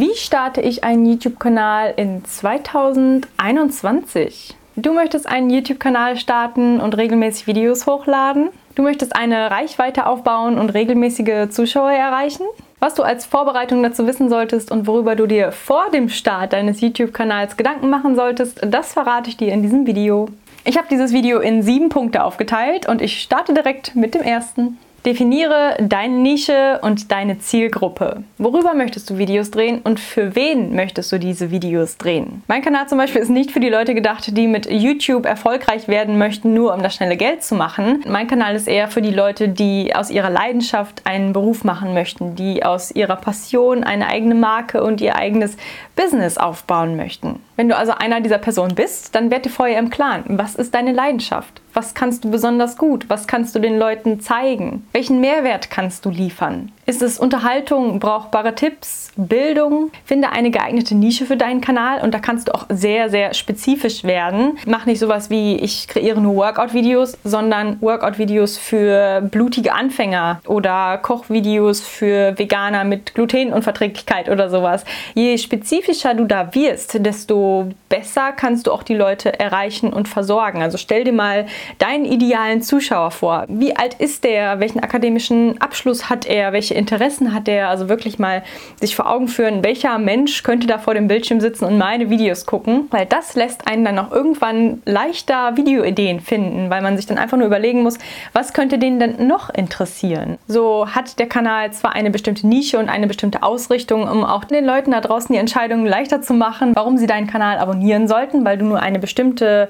Wie starte ich einen YouTube-Kanal in 2021? Du möchtest einen YouTube-Kanal starten und regelmäßig Videos hochladen? Du möchtest eine Reichweite aufbauen und regelmäßige Zuschauer erreichen? Was du als Vorbereitung dazu wissen solltest und worüber du dir vor dem Start deines YouTube-Kanals Gedanken machen solltest, das verrate ich dir in diesem Video. Ich habe dieses Video in sieben Punkte aufgeteilt und ich starte direkt mit dem ersten. Definiere deine Nische und deine Zielgruppe. Worüber möchtest du Videos drehen und für wen möchtest du diese Videos drehen? Mein Kanal zum Beispiel ist nicht für die Leute gedacht, die mit YouTube erfolgreich werden möchten, nur um das schnelle Geld zu machen. Mein Kanal ist eher für die Leute, die aus ihrer Leidenschaft einen Beruf machen möchten, die aus ihrer Passion eine eigene Marke und ihr eigenes Business aufbauen möchten. Wenn du also einer dieser Personen bist, dann werd dir vorher im Klaren, was ist deine Leidenschaft? Was kannst du besonders gut? Was kannst du den Leuten zeigen? Welchen Mehrwert kannst du liefern? Ist es Unterhaltung, brauchbare Tipps, Bildung? Finde eine geeignete Nische für deinen Kanal und da kannst du auch sehr, sehr spezifisch werden. Mach nicht sowas wie ich kreiere nur Workout-Videos, sondern Workout-Videos für blutige Anfänger oder Kochvideos für Veganer mit Glutenunverträglichkeit oder sowas. Je spezifischer du da wirst, desto besser kannst du auch die Leute erreichen und versorgen. Also stell dir mal deinen idealen Zuschauer vor. Wie alt ist der? Welchen akademischen Abschluss hat er? Welche Interessen hat er? Also wirklich mal sich vor Augen führen, welcher Mensch könnte da vor dem Bildschirm sitzen und meine Videos gucken, weil das lässt einen dann auch irgendwann leichter Videoideen finden, weil man sich dann einfach nur überlegen muss, was könnte den denn noch interessieren? So hat der Kanal zwar eine bestimmte Nische und eine bestimmte Ausrichtung, um auch den Leuten da draußen die Entscheidungen leichter zu machen, warum sie deinen Kanal abonnieren sollten, weil du nur eine bestimmte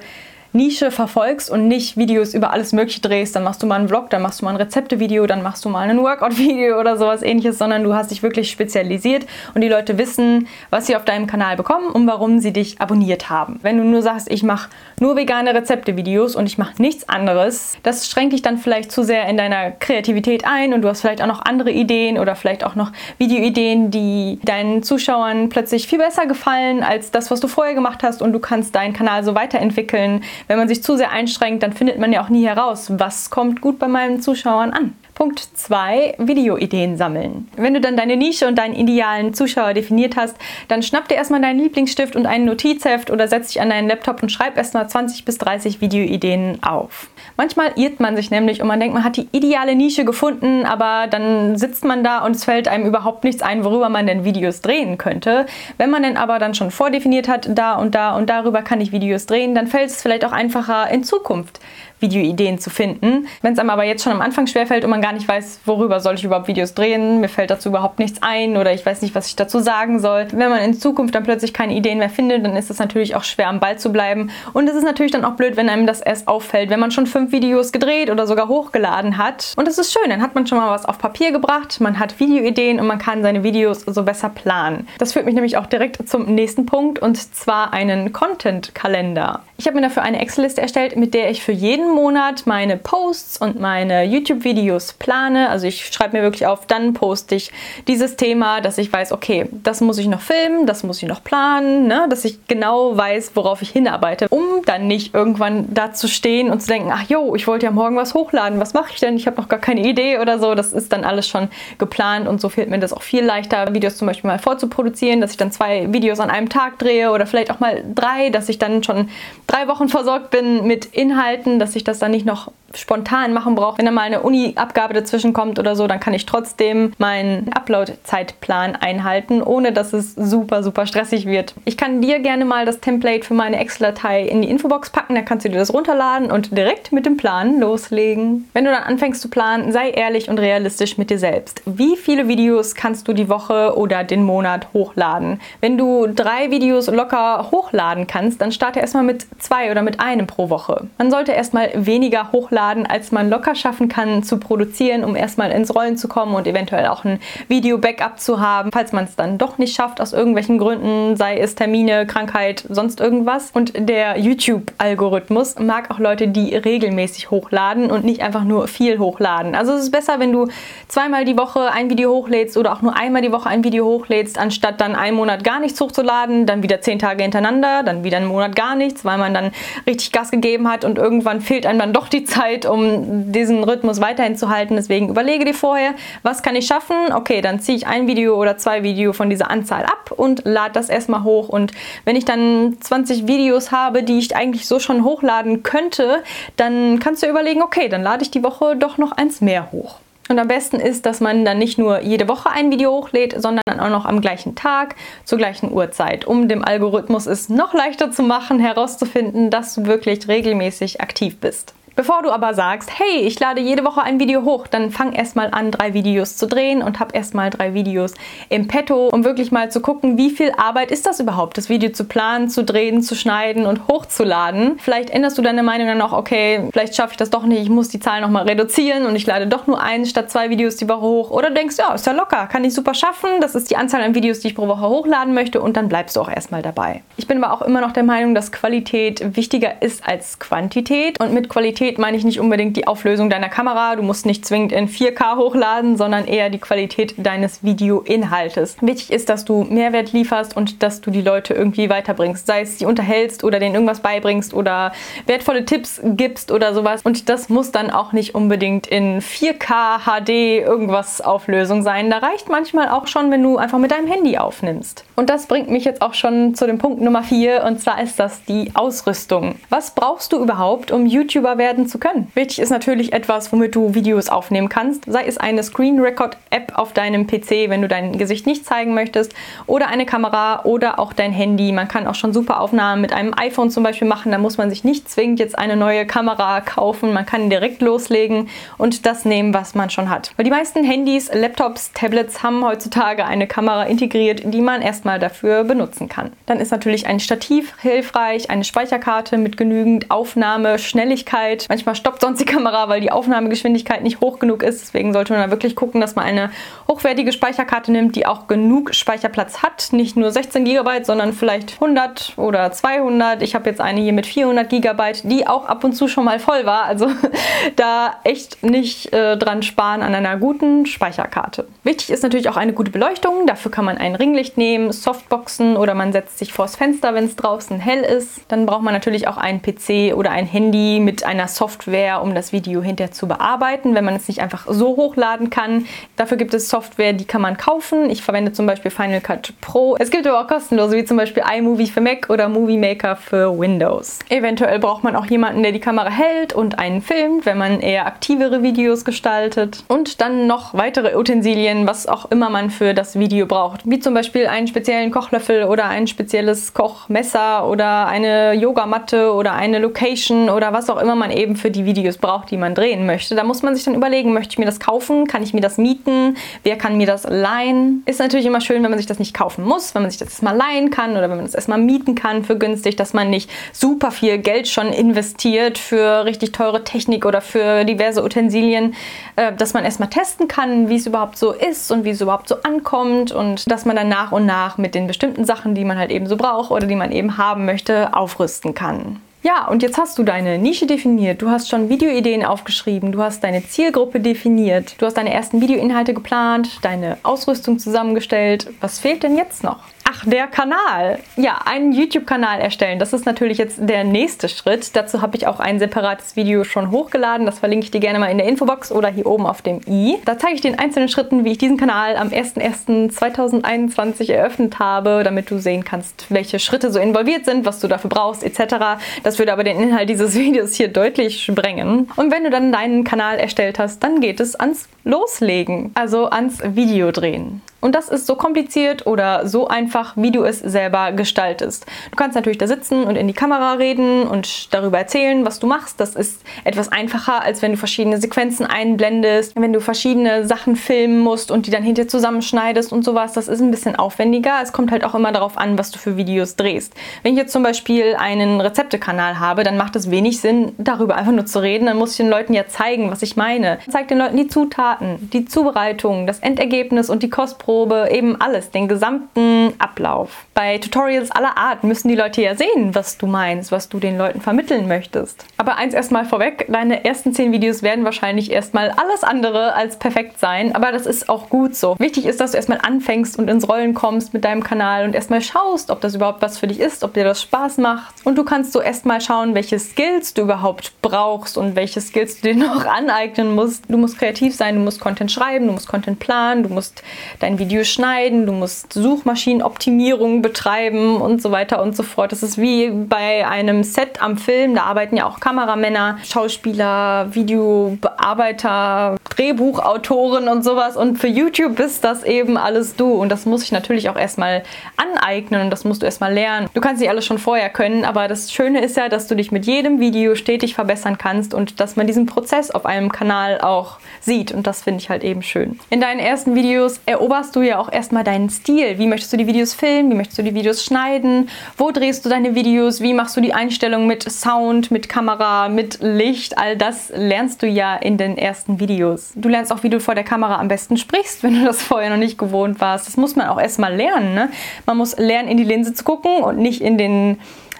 Nische verfolgst und nicht Videos über alles Mögliche drehst, dann machst du mal einen Vlog, dann machst du mal ein Rezeptevideo, dann machst du mal ein Workout-Video oder sowas ähnliches, sondern du hast dich wirklich spezialisiert und die Leute wissen, was sie auf deinem Kanal bekommen und warum sie dich abonniert haben. Wenn du nur sagst, ich mache nur vegane Rezeptevideos und ich mache nichts anderes, das schränkt dich dann vielleicht zu sehr in deiner Kreativität ein und du hast vielleicht auch noch andere Ideen oder vielleicht auch noch Videoideen, die deinen Zuschauern plötzlich viel besser gefallen als das, was du vorher gemacht hast und du kannst deinen Kanal so weiterentwickeln, wenn man sich zu sehr einschränkt, dann findet man ja auch nie heraus, was kommt gut bei meinen Zuschauern an. Punkt 2, Videoideen sammeln. Wenn du dann deine Nische und deinen idealen Zuschauer definiert hast, dann schnapp dir erstmal deinen Lieblingsstift und einen Notizheft oder setz dich an deinen Laptop und schreib erstmal 20 bis 30 Videoideen auf. Manchmal irrt man sich nämlich und man denkt, man hat die ideale Nische gefunden, aber dann sitzt man da und es fällt einem überhaupt nichts ein, worüber man denn Videos drehen könnte. Wenn man denn aber dann schon vordefiniert hat, da und da und darüber kann ich Videos drehen, dann fällt es vielleicht auch einfacher in Zukunft Videoideen zu finden. Wenn es einem aber jetzt schon am Anfang schwerfällt und man gar nicht weiß, worüber soll ich überhaupt Videos drehen, mir fällt dazu überhaupt nichts ein oder ich weiß nicht, was ich dazu sagen soll. Wenn man in Zukunft dann plötzlich keine Ideen mehr findet, dann ist es natürlich auch schwer am Ball zu bleiben. Und es ist natürlich dann auch blöd, wenn einem das erst auffällt, wenn man schon fünf Videos gedreht oder sogar hochgeladen hat. Und es ist schön, dann hat man schon mal was auf Papier gebracht, man hat Videoideen und man kann seine Videos so besser planen. Das führt mich nämlich auch direkt zum nächsten Punkt und zwar einen Content-Kalender. Ich habe mir dafür eine Excel-Liste erstellt, mit der ich für jeden jeden Monat meine Posts und meine YouTube-Videos plane. Also ich schreibe mir wirklich auf, dann poste ich dieses Thema, dass ich weiß, okay, das muss ich noch filmen, das muss ich noch planen, ne? dass ich genau weiß, worauf ich hinarbeite, um dann nicht irgendwann da zu stehen und zu denken, ach jo, ich wollte ja morgen was hochladen, was mache ich denn? Ich habe noch gar keine Idee oder so. Das ist dann alles schon geplant und so fällt mir das auch viel leichter, Videos zum Beispiel mal vorzuproduzieren, dass ich dann zwei Videos an einem Tag drehe oder vielleicht auch mal drei, dass ich dann schon drei Wochen versorgt bin mit Inhalten, dass ich ich das dann nicht noch spontan machen brauche. Wenn da mal eine Uni-Abgabe dazwischen kommt oder so, dann kann ich trotzdem meinen Upload-Zeitplan einhalten, ohne dass es super, super stressig wird. Ich kann dir gerne mal das Template für meine Excel-Datei in die Infobox packen, dann kannst du dir das runterladen und direkt mit dem Plan loslegen. Wenn du dann anfängst zu planen, sei ehrlich und realistisch mit dir selbst. Wie viele Videos kannst du die Woche oder den Monat hochladen? Wenn du drei Videos locker hochladen kannst, dann starte erstmal mit zwei oder mit einem pro Woche. Man sollte erstmal weniger hochladen hochladen, als man locker schaffen kann zu produzieren, um erstmal ins Rollen zu kommen und eventuell auch ein Video-Backup zu haben, falls man es dann doch nicht schafft aus irgendwelchen Gründen, sei es Termine, Krankheit, sonst irgendwas. Und der YouTube-Algorithmus mag auch Leute, die regelmäßig hochladen und nicht einfach nur viel hochladen. Also es ist besser, wenn du zweimal die Woche ein Video hochlädst oder auch nur einmal die Woche ein Video hochlädst, anstatt dann einen Monat gar nichts hochzuladen, dann wieder zehn Tage hintereinander, dann wieder einen Monat gar nichts, weil man dann richtig Gas gegeben hat und irgendwann fehlt einem dann doch die Zeit Zeit, um diesen Rhythmus weiterhin zu halten. Deswegen überlege dir vorher, was kann ich schaffen? Okay, dann ziehe ich ein Video oder zwei Video von dieser Anzahl ab und lade das erstmal hoch. Und wenn ich dann 20 Videos habe, die ich eigentlich so schon hochladen könnte, dann kannst du überlegen, okay, dann lade ich die Woche doch noch eins mehr hoch. Und am besten ist, dass man dann nicht nur jede Woche ein Video hochlädt, sondern auch noch am gleichen Tag zur gleichen Uhrzeit, um dem Algorithmus es noch leichter zu machen, herauszufinden, dass du wirklich regelmäßig aktiv bist. Bevor du aber sagst, hey, ich lade jede Woche ein Video hoch, dann fang erstmal an, drei Videos zu drehen und hab erstmal drei Videos im Petto, um wirklich mal zu gucken, wie viel Arbeit ist das überhaupt, das Video zu planen, zu drehen, zu schneiden und hochzuladen. Vielleicht änderst du deine Meinung dann auch, okay, vielleicht schaffe ich das doch nicht, ich muss die Zahl nochmal reduzieren und ich lade doch nur ein statt zwei Videos die Woche hoch. Oder denkst, ja, ist ja locker, kann ich super schaffen, das ist die Anzahl an Videos, die ich pro Woche hochladen möchte und dann bleibst du auch erstmal dabei. Ich bin aber auch immer noch der Meinung, dass Qualität wichtiger ist als Quantität und mit Qualität Qualität meine ich nicht unbedingt die Auflösung deiner Kamera. Du musst nicht zwingend in 4K hochladen, sondern eher die Qualität deines Videoinhaltes. Wichtig ist, dass du Mehrwert lieferst und dass du die Leute irgendwie weiterbringst. Sei es, die unterhältst oder denen irgendwas beibringst oder wertvolle Tipps gibst oder sowas. Und das muss dann auch nicht unbedingt in 4K HD irgendwas Auflösung sein. Da reicht manchmal auch schon, wenn du einfach mit deinem Handy aufnimmst. Und das bringt mich jetzt auch schon zu dem Punkt Nummer 4 und zwar ist das die Ausrüstung. Was brauchst du überhaupt, um YouTuber werden werden zu können. Wichtig ist natürlich etwas, womit du Videos aufnehmen kannst, sei es eine Screen Record App auf deinem PC, wenn du dein Gesicht nicht zeigen möchtest, oder eine Kamera oder auch dein Handy. Man kann auch schon super Aufnahmen mit einem iPhone zum Beispiel machen. Da muss man sich nicht zwingend jetzt eine neue Kamera kaufen. Man kann direkt loslegen und das nehmen, was man schon hat. Weil die meisten Handys, Laptops, Tablets haben heutzutage eine Kamera integriert, die man erstmal dafür benutzen kann. Dann ist natürlich ein Stativ hilfreich, eine Speicherkarte mit genügend Aufnahmeschnelligkeit, Manchmal stoppt sonst die Kamera, weil die Aufnahmegeschwindigkeit nicht hoch genug ist. Deswegen sollte man da wirklich gucken, dass man eine hochwertige Speicherkarte nimmt, die auch genug Speicherplatz hat. Nicht nur 16 GB, sondern vielleicht 100 oder 200. Ich habe jetzt eine hier mit 400 GB, die auch ab und zu schon mal voll war. Also da echt nicht äh, dran sparen an einer guten Speicherkarte. Wichtig ist natürlich auch eine gute Beleuchtung. Dafür kann man ein Ringlicht nehmen, Softboxen oder man setzt sich vors Fenster, wenn es draußen hell ist. Dann braucht man natürlich auch einen PC oder ein Handy mit einer Software, um das Video hinterher zu bearbeiten, wenn man es nicht einfach so hochladen kann. Dafür gibt es Software, die kann man kaufen. Ich verwende zum Beispiel Final Cut Pro. Es gibt aber auch kostenlose, wie zum Beispiel iMovie für Mac oder Movie Maker für Windows. Eventuell braucht man auch jemanden, der die Kamera hält und einen filmt, wenn man eher aktivere Videos gestaltet. Und dann noch weitere Utensilien, was auch immer man für das Video braucht. Wie zum Beispiel einen speziellen Kochlöffel oder ein spezielles Kochmesser oder eine Yogamatte oder eine Location oder was auch immer man eben für die Videos braucht, die man drehen möchte. Da muss man sich dann überlegen, möchte ich mir das kaufen? Kann ich mir das mieten? Wer kann mir das leihen? Ist natürlich immer schön, wenn man sich das nicht kaufen muss, wenn man sich das erstmal leihen kann oder wenn man das erstmal mieten kann für günstig, dass man nicht super viel Geld schon investiert für richtig teure Technik oder für diverse Utensilien, äh, dass man erstmal testen kann, wie es überhaupt so ist und wie es überhaupt so ankommt und dass man dann nach und nach mit den bestimmten Sachen, die man halt eben so braucht oder die man eben haben möchte, aufrüsten kann. Ja, und jetzt hast du deine Nische definiert, du hast schon Videoideen aufgeschrieben, du hast deine Zielgruppe definiert, du hast deine ersten Videoinhalte geplant, deine Ausrüstung zusammengestellt. Was fehlt denn jetzt noch? Ach, der Kanal. Ja, einen YouTube-Kanal erstellen. Das ist natürlich jetzt der nächste Schritt. Dazu habe ich auch ein separates Video schon hochgeladen. Das verlinke ich dir gerne mal in der Infobox oder hier oben auf dem i. Da zeige ich dir in einzelnen Schritten, wie ich diesen Kanal am 01.01.2021 eröffnet habe, damit du sehen kannst, welche Schritte so involviert sind, was du dafür brauchst, etc. Das würde aber den Inhalt dieses Videos hier deutlich sprengen. Und wenn du dann deinen Kanal erstellt hast, dann geht es ans Loslegen, also ans Video drehen. Und das ist so kompliziert oder so einfach, wie du es selber gestaltest. Du kannst natürlich da sitzen und in die Kamera reden und darüber erzählen, was du machst. Das ist etwas einfacher, als wenn du verschiedene Sequenzen einblendest, wenn du verschiedene Sachen filmen musst und die dann hinterher zusammenschneidest und sowas. Das ist ein bisschen aufwendiger. Es kommt halt auch immer darauf an, was du für Videos drehst. Wenn ich jetzt zum Beispiel einen Rezeptekanal habe, dann macht es wenig Sinn, darüber einfach nur zu reden. Dann muss ich den Leuten ja zeigen, was ich meine. Ich zeige den Leuten die Zutaten, die Zubereitung, das Endergebnis und die Kostprobe Kostprobe, eben alles, den gesamten Ablauf. Bei Tutorials aller Art müssen die Leute ja sehen, was du meinst, was du den Leuten vermitteln möchtest. Aber eins erstmal vorweg, deine ersten zehn Videos werden wahrscheinlich erstmal alles andere als perfekt sein, aber das ist auch gut so. Wichtig ist, dass du erstmal anfängst und ins Rollen kommst mit deinem Kanal und erstmal schaust, ob das überhaupt was für dich ist, ob dir das Spaß macht. Und du kannst so erstmal schauen, welche Skills du überhaupt brauchst und welche Skills du dir noch aneignen musst. Du musst kreativ sein, du musst Content schreiben, du musst Content planen, du musst dein Video schneiden, du musst Suchmaschinenoptimierung betreiben und so weiter und so fort. Das ist wie bei einem Set am Film, da arbeiten ja auch Kameramänner, Schauspieler, Videobearbeiter, Drehbuchautoren und sowas. Und für YouTube bist das eben alles du. Und das muss ich natürlich auch erstmal aneignen und das musst du erstmal lernen. Du kannst nicht alles schon vorher können, aber das Schöne ist ja, dass du dich mit jedem Video stetig verbessern kannst und dass man diesen Prozess auf einem Kanal auch sieht. Und das finde ich halt eben schön. In deinen ersten Videos eroberst du ja auch erstmal deinen Stil. Wie möchtest du die Videos filmen? Wie möchtest du die Videos schneiden? Wo drehst du deine Videos? Wie machst du die Einstellung mit Sound, mit Kamera, mit Licht? All das lernst du ja in den ersten Videos. Du lernst auch, wie du vor der Kamera am besten sprichst, wenn du das vorher noch nicht gewohnt warst. Das muss man auch erstmal lernen. Ne? Man muss lernen, in die Linse zu gucken und nicht in den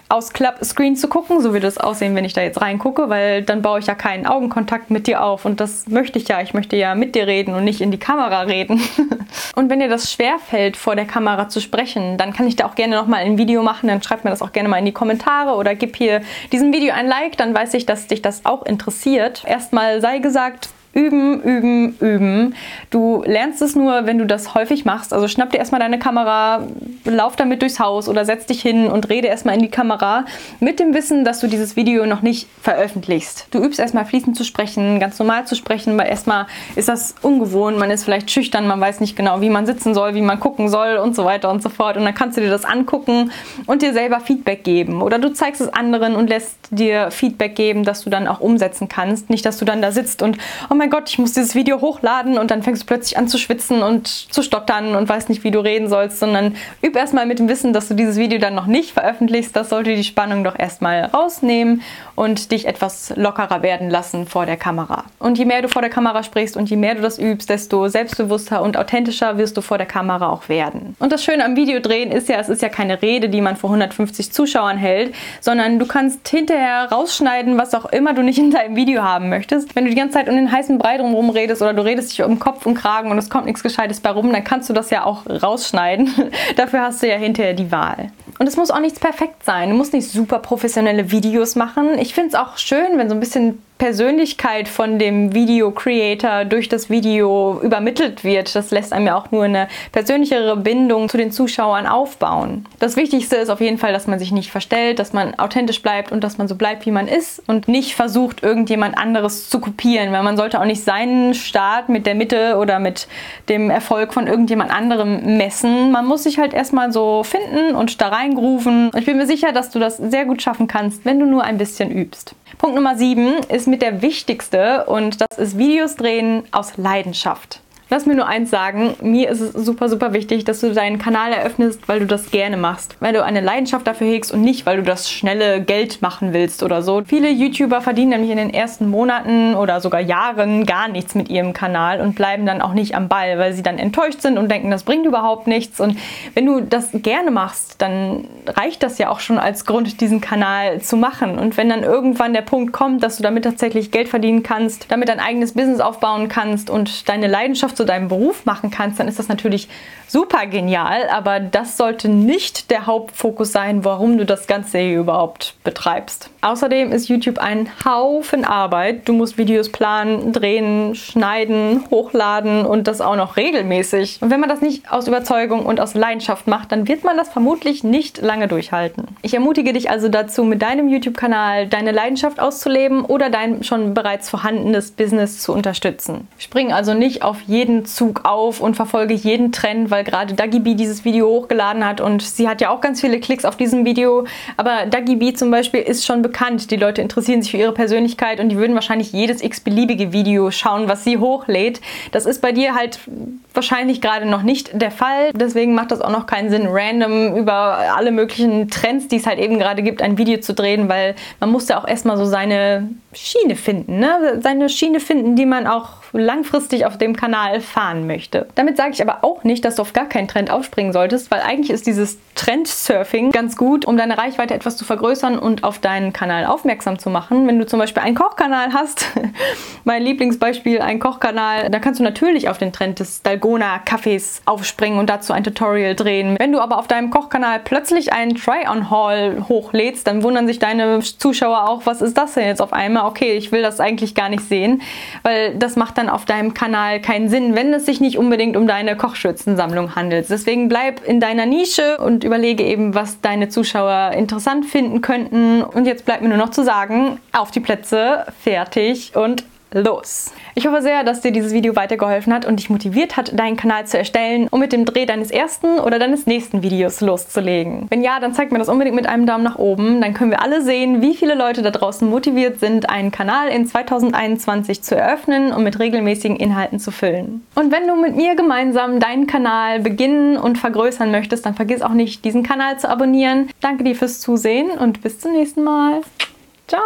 aus Klappscreen zu gucken, so würde es aussehen, wenn ich da jetzt reingucke, weil dann baue ich ja keinen Augenkontakt mit dir auf und das möchte ich ja. Ich möchte ja mit dir reden und nicht in die Kamera reden. und wenn dir das schwerfällt, vor der Kamera zu sprechen, dann kann ich da auch gerne nochmal ein Video machen, dann schreib mir das auch gerne mal in die Kommentare oder gib hier diesem Video ein Like, dann weiß ich, dass dich das auch interessiert. Erstmal sei gesagt, Üben, üben, üben. Du lernst es nur, wenn du das häufig machst. Also schnapp dir erstmal deine Kamera, lauf damit durchs Haus oder setz dich hin und rede erstmal in die Kamera mit dem Wissen, dass du dieses Video noch nicht veröffentlichst. Du übst erstmal fließend zu sprechen, ganz normal zu sprechen, weil erstmal ist das ungewohnt, man ist vielleicht schüchtern, man weiß nicht genau, wie man sitzen soll, wie man gucken soll und so weiter und so fort. Und dann kannst du dir das angucken und dir selber Feedback geben. Oder du zeigst es anderen und lässt dir Feedback geben, dass du dann auch umsetzen kannst. Nicht, dass du dann da sitzt und, oh mein Gott, ich muss dieses Video hochladen und dann fängst du plötzlich an zu schwitzen und zu stottern und weißt nicht, wie du reden sollst, sondern üb erstmal mit dem Wissen, dass du dieses Video dann noch nicht veröffentlichst. Das sollte die Spannung doch erstmal rausnehmen und dich etwas lockerer werden lassen vor der Kamera. Und je mehr du vor der Kamera sprichst und je mehr du das übst, desto selbstbewusster und authentischer wirst du vor der Kamera auch werden. Und das Schöne am Videodrehen ist ja, es ist ja keine Rede, die man vor 150 Zuschauern hält, sondern du kannst hinterher rausschneiden, was auch immer du nicht in deinem Video haben möchtest. Wenn du die ganze Zeit um den heißen Brei drumherum redest oder du redest dich um Kopf und Kragen und es kommt nichts Gescheites bei rum, dann kannst du das ja auch rausschneiden. Dafür hast du ja hinterher die Wahl. Und es muss auch nichts perfekt sein. Du musst nicht super professionelle Videos machen. Ich finde es auch schön, wenn so ein bisschen Persönlichkeit von dem Video Creator durch das Video übermittelt wird. Das lässt einem ja auch nur eine persönlichere Bindung zu den Zuschauern aufbauen. Das Wichtigste ist auf jeden Fall, dass man sich nicht verstellt, dass man authentisch bleibt und dass man so bleibt, wie man ist und nicht versucht, irgendjemand anderes zu kopieren, weil man sollte auch nicht seinen Start mit der Mitte oder mit dem Erfolg von irgendjemand anderem messen. Man muss sich halt erstmal so finden und da reingrufen. Ich bin mir sicher, dass du das sehr gut schaffen kannst, wenn du nur ein bisschen übst. Punkt Nummer 7 ist mit der wichtigste und das ist Videos drehen aus Leidenschaft. Lass mir nur eins sagen, mir ist es super, super wichtig, dass du deinen Kanal eröffnest, weil du das gerne machst. Weil du eine Leidenschaft dafür hegst und nicht, weil du das schnelle Geld machen willst oder so. Viele YouTuber verdienen nämlich in den ersten Monaten oder sogar Jahren gar nichts mit ihrem Kanal und bleiben dann auch nicht am Ball, weil sie dann enttäuscht sind und denken, das bringt überhaupt nichts. Und wenn du das gerne machst, dann reicht das ja auch schon als Grund, diesen Kanal zu machen. Und wenn dann irgendwann der Punkt kommt, dass du damit tatsächlich Geld verdienen kannst, damit dein eigenes Business aufbauen kannst und deine Leidenschaft zu deinem Beruf machen kannst, dann ist das natürlich super genial, aber das sollte nicht der Hauptfokus sein, warum du das Ganze hier überhaupt betreibst. Außerdem ist YouTube ein Haufen Arbeit. Du musst Videos planen, drehen, schneiden, hochladen und das auch noch regelmäßig. Und wenn man das nicht aus Überzeugung und aus Leidenschaft macht, dann wird man das vermutlich nicht lange durchhalten. Ich ermutige dich also dazu, mit deinem YouTube-Kanal deine Leidenschaft auszuleben oder dein schon bereits vorhandenes Business zu unterstützen. Spring also nicht auf jeden Zug auf und verfolge jeden Trend, weil gerade Dagibi dieses Video hochgeladen hat und sie hat ja auch ganz viele Klicks auf diesem Video. Aber Dagibi zum Beispiel ist schon bekannt. Die Leute interessieren sich für ihre Persönlichkeit und die würden wahrscheinlich jedes x-beliebige Video schauen, was sie hochlädt. Das ist bei dir halt wahrscheinlich gerade noch nicht der Fall. Deswegen macht das auch noch keinen Sinn, random über alle möglichen Trends, die es halt eben gerade gibt, ein Video zu drehen, weil man muss ja auch erstmal so seine Schiene finden, ne? Seine Schiene finden, die man auch langfristig auf dem Kanal fahren möchte. Damit sage ich aber auch nicht, dass du auf gar keinen Trend aufspringen solltest, weil eigentlich ist dieses Trendsurfing ganz gut, um deine Reichweite etwas zu vergrößern und auf deinen Kanal aufmerksam zu machen. Wenn du zum Beispiel einen Kochkanal hast, mein Lieblingsbeispiel, ein Kochkanal, da kannst du natürlich auf den Trend des Dalgona Kaffees aufspringen und dazu ein Tutorial drehen. Wenn du aber auf deinem Kochkanal plötzlich einen Try-on-Haul hochlädst, dann wundern sich deine Zuschauer auch, was ist das denn jetzt auf einmal? Okay, ich will das eigentlich gar nicht sehen, weil das macht dann auf deinem Kanal keinen Sinn, wenn es sich nicht unbedingt um deine Kochschürzensammlung handelt. Deswegen bleib in deiner Nische und überlege eben, was deine Zuschauer interessant finden könnten. Und jetzt bleibt mir nur noch zu sagen, auf die Plätze, fertig und los. Ich hoffe sehr, dass dir dieses Video weitergeholfen hat und dich motiviert hat, deinen Kanal zu erstellen, um mit dem Dreh deines ersten oder deines nächsten Videos loszulegen. Wenn ja, dann zeig mir das unbedingt mit einem Daumen nach oben. Dann können wir alle sehen, wie viele Leute da draußen motiviert sind, einen Kanal in 2021 zu eröffnen und mit regelmäßigen Inhalten zu füllen. Und wenn du mit mir gemeinsam deinen Kanal beginnen und vergrößern möchtest, dann vergiss auch nicht, diesen Kanal zu abonnieren. Danke dir fürs Zusehen und bis zum nächsten Mal. Ciao!